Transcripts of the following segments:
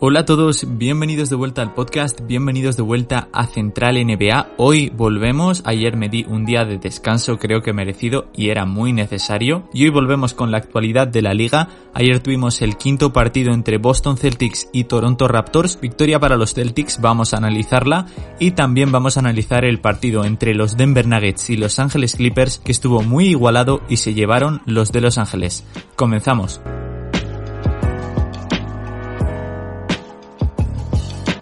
Hola a todos, bienvenidos de vuelta al podcast, bienvenidos de vuelta a Central NBA. Hoy volvemos, ayer me di un día de descanso creo que merecido y era muy necesario. Y hoy volvemos con la actualidad de la liga. Ayer tuvimos el quinto partido entre Boston Celtics y Toronto Raptors. Victoria para los Celtics, vamos a analizarla. Y también vamos a analizar el partido entre los Denver Nuggets y Los Ángeles Clippers que estuvo muy igualado y se llevaron los de Los Ángeles. Comenzamos.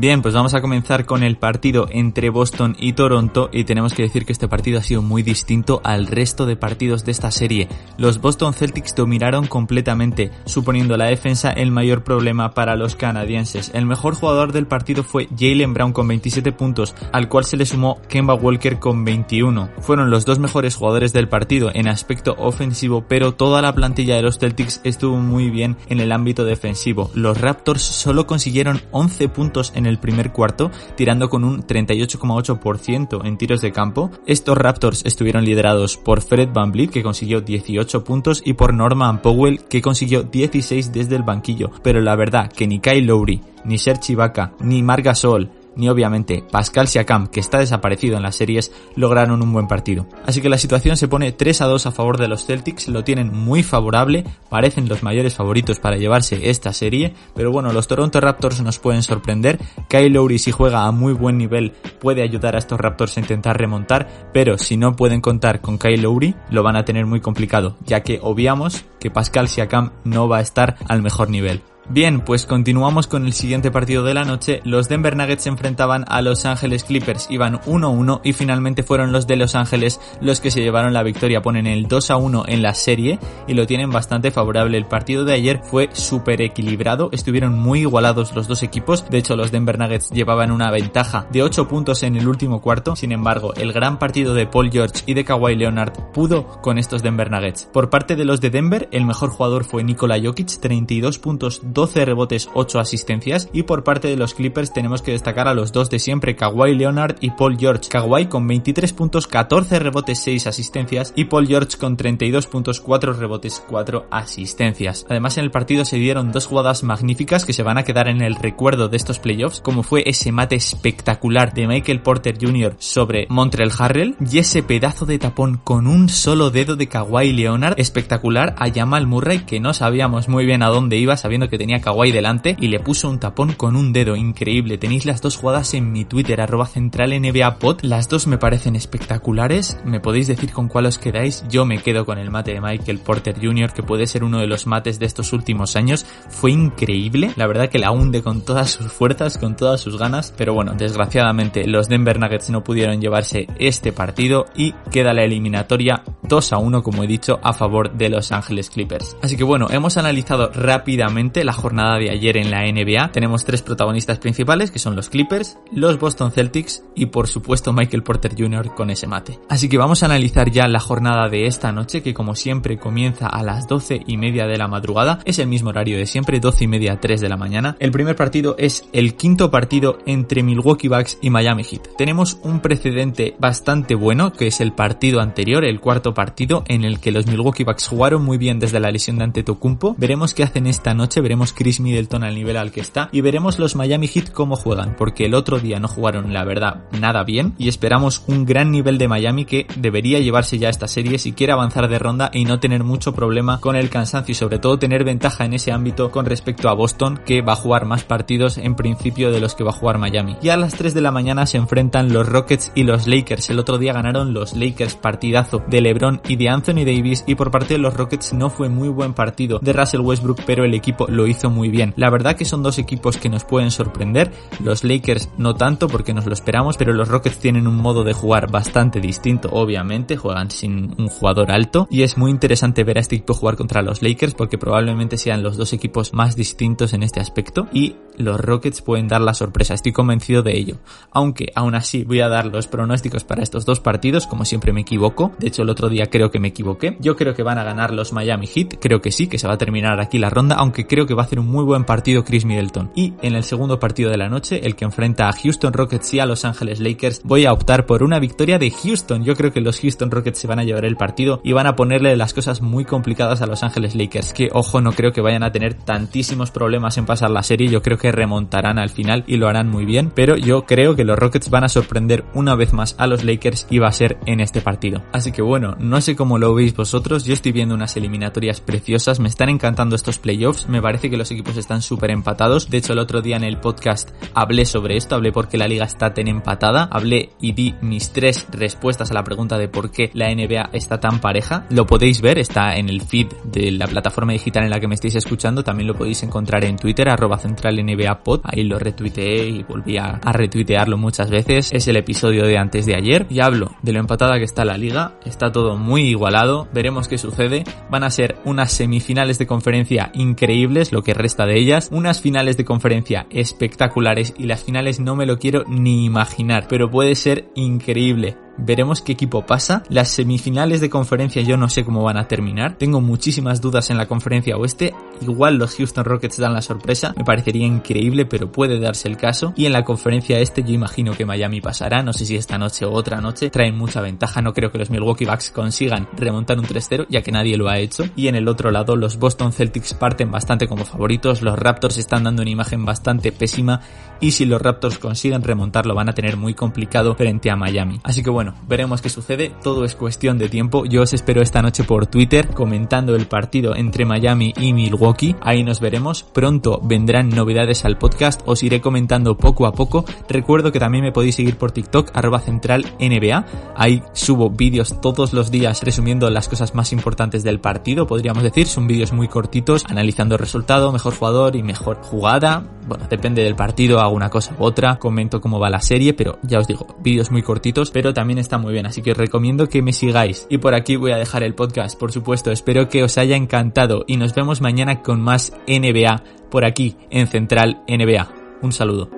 Bien, pues vamos a comenzar con el partido entre Boston y Toronto y tenemos que decir que este partido ha sido muy distinto al resto de partidos de esta serie. Los Boston Celtics dominaron completamente, suponiendo la defensa el mayor problema para los canadienses. El mejor jugador del partido fue Jalen Brown con 27 puntos, al cual se le sumó Kemba Walker con 21. Fueron los dos mejores jugadores del partido en aspecto ofensivo, pero toda la plantilla de los Celtics estuvo muy bien en el ámbito defensivo. Los Raptors solo consiguieron 11 puntos en el primer cuarto, tirando con un 38,8% en tiros de campo. Estos Raptors estuvieron liderados por Fred Van que consiguió 18 puntos, y por Norman Powell, que consiguió 16 desde el banquillo. Pero la verdad que ni Kyle Lowry, ni Serge Ibaka, ni Margasol, ni obviamente Pascal Siakam, que está desaparecido en las series, lograron un buen partido. Así que la situación se pone 3 a 2 a favor de los Celtics, lo tienen muy favorable, parecen los mayores favoritos para llevarse esta serie, pero bueno, los Toronto Raptors nos pueden sorprender. Kyle Lowry si juega a muy buen nivel puede ayudar a estos Raptors a intentar remontar, pero si no pueden contar con Kyle Lowry, lo van a tener muy complicado, ya que obviamos que Pascal Siakam no va a estar al mejor nivel. Bien, pues continuamos con el siguiente partido de la noche. Los Denver Nuggets se enfrentaban a Los Ángeles Clippers, iban 1-1 y finalmente fueron los de Los Ángeles los que se llevaron la victoria. Ponen el 2-1 en la serie y lo tienen bastante favorable. El partido de ayer fue súper equilibrado, estuvieron muy igualados los dos equipos. De hecho, los Denver Nuggets llevaban una ventaja de 8 puntos en el último cuarto. Sin embargo, el gran partido de Paul George y de Kawhi Leonard pudo con estos Denver Nuggets. Por parte de los de Denver, el mejor jugador fue Nikola Jokic, 32 puntos, 12 rebotes, 8 asistencias. Y por parte de los Clippers tenemos que destacar a los dos de siempre, Kawhi Leonard y Paul George. Kawhi con 23 puntos, 14 rebotes, 6 asistencias. Y Paul George con 32 puntos, 4 rebotes, 4 asistencias. Además en el partido se dieron dos jugadas magníficas que se van a quedar en el recuerdo de estos playoffs, como fue ese mate espectacular de Michael Porter Jr. sobre Montreal Harrell y ese pedazo de tapón con un solo dedo de Kawhi Leonard espectacular a Jamal Murray que no sabíamos muy bien a dónde iba sabiendo que tenía Kawhi delante y le puso un tapón con un dedo increíble. Tenéis las dos jugadas en mi Twitter, arroba central NBA pod. Las dos me parecen espectaculares. Me podéis decir con cuál os quedáis. Yo me quedo con el mate de Michael Porter Jr., que puede ser uno de los mates de estos últimos años. Fue increíble. La verdad que la hunde con todas sus fuerzas, con todas sus ganas. Pero bueno, desgraciadamente los Denver Nuggets no pudieron llevarse este partido y queda la eliminatoria 2 a 1, como he dicho, a favor de Los Ángeles Clippers. Así que bueno, hemos analizado rápidamente la jornada de ayer en la NBA. Tenemos tres protagonistas principales, que son los Clippers, los Boston Celtics y por supuesto Michael Porter Jr. con ese mate. Así que vamos a analizar ya la jornada de esta noche, que como siempre comienza a las 12 y media de la madrugada. Es el mismo horario de siempre, 12 y media a 3 de la mañana. El primer partido es el quinto partido entre Milwaukee Bucks y Miami Heat. Tenemos un precedente bastante bueno, que es el partido anterior, el cuarto partido, en el que los Milwaukee Bucks jugaron muy bien desde la lesión de Antetokounmpo. Veremos qué hacen esta noche, veremos Chris Middleton al nivel al que está y veremos los Miami Heat cómo juegan, porque el otro día no jugaron la verdad nada bien y esperamos un gran nivel de Miami que debería llevarse ya esta serie si quiere avanzar de ronda y no tener mucho problema con el cansancio y sobre todo tener ventaja en ese ámbito con respecto a Boston que va a jugar más partidos en principio de los que va a jugar Miami. Y a las 3 de la mañana se enfrentan los Rockets y los Lakers. El otro día ganaron los Lakers partidazo de LeBron y de Anthony Davis y por parte de los Rockets no fue muy buen partido de Russell Westbrook pero el equipo lo hizo muy bien. La verdad que son dos equipos que nos pueden sorprender, los Lakers no tanto porque nos lo esperamos, pero los Rockets tienen un modo de jugar bastante distinto, obviamente, juegan sin un jugador alto. Y es muy interesante ver a este equipo jugar contra los Lakers porque probablemente sean los dos equipos más distintos en este aspecto y los Rockets pueden dar la sorpresa, estoy convencido de ello. Aunque aún así voy a dar los pronósticos para estos dos partidos, como siempre me equivoco, de hecho el otro día creo que me equivoqué. Yo creo que van a ganar los Miami Heat, creo que sí, que se va a terminar aquí la ronda, aunque creo que va a hacer un muy buen partido Chris Middleton. Y en el segundo partido de la noche, el que enfrenta a Houston Rockets y a Los Angeles Lakers, voy a optar por una victoria de Houston. Yo creo que los Houston Rockets se van a llevar el partido y van a ponerle las cosas muy complicadas a Los Angeles Lakers, que ojo, no creo que vayan a tener tantísimos problemas en pasar la serie, yo creo que remontarán al final y lo harán muy bien, pero yo creo que los Rockets van a sorprender una vez más a los Lakers y va a ser en este partido. Así que bueno, no sé cómo lo veis vosotros, yo estoy viendo unas eliminatorias preciosas, me están encantando estos playoffs, me parece que los equipos están súper empatados, de hecho el otro día en el podcast hablé sobre esto, hablé por qué la liga está tan empatada, hablé y di mis tres respuestas a la pregunta de por qué la NBA está tan pareja, lo podéis ver, está en el feed de la plataforma digital en la que me estáis escuchando, también lo podéis encontrar en Twitter, arroba central NBA pod, ahí lo retuiteé y volví a, retuitearlo muchas veces, es el episodio de antes de ayer. Y hablo de lo empatada que está la liga, está todo muy igualado, veremos qué sucede, van a ser unas semifinales de conferencia increíbles, lo que resta de ellas, unas finales de conferencia espectaculares y las finales no me lo quiero ni imaginar, pero puede ser increíble. Veremos qué equipo pasa. Las semifinales de conferencia yo no sé cómo van a terminar. Tengo muchísimas dudas en la conferencia oeste. Igual los Houston Rockets dan la sorpresa. Me parecería increíble, pero puede darse el caso. Y en la conferencia este yo imagino que Miami pasará. No sé si esta noche o otra noche. Traen mucha ventaja. No creo que los Milwaukee Bucks consigan remontar un 3-0, ya que nadie lo ha hecho. Y en el otro lado, los Boston Celtics parten bastante como favoritos. Los Raptors están dando una imagen bastante pésima. Y si los Raptors consiguen remontarlo, van a tener muy complicado frente a Miami. Así que bueno, veremos qué sucede, todo es cuestión de tiempo. Yo os espero esta noche por Twitter comentando el partido entre Miami y Milwaukee. Ahí nos veremos. Pronto vendrán novedades al podcast, os iré comentando poco a poco. Recuerdo que también me podéis seguir por TikTok, arroba central NBA. Ahí subo vídeos todos los días resumiendo las cosas más importantes del partido, podríamos decir. Son vídeos muy cortitos, analizando el resultado, mejor jugador y mejor jugada. Bueno, depende del partido, hago una cosa u otra, comento cómo va la serie, pero ya os digo, vídeos muy cortitos, pero está muy bien, así que os recomiendo que me sigáis. Y por aquí voy a dejar el podcast, por supuesto, espero que os haya encantado y nos vemos mañana con más NBA por aquí en Central NBA. Un saludo.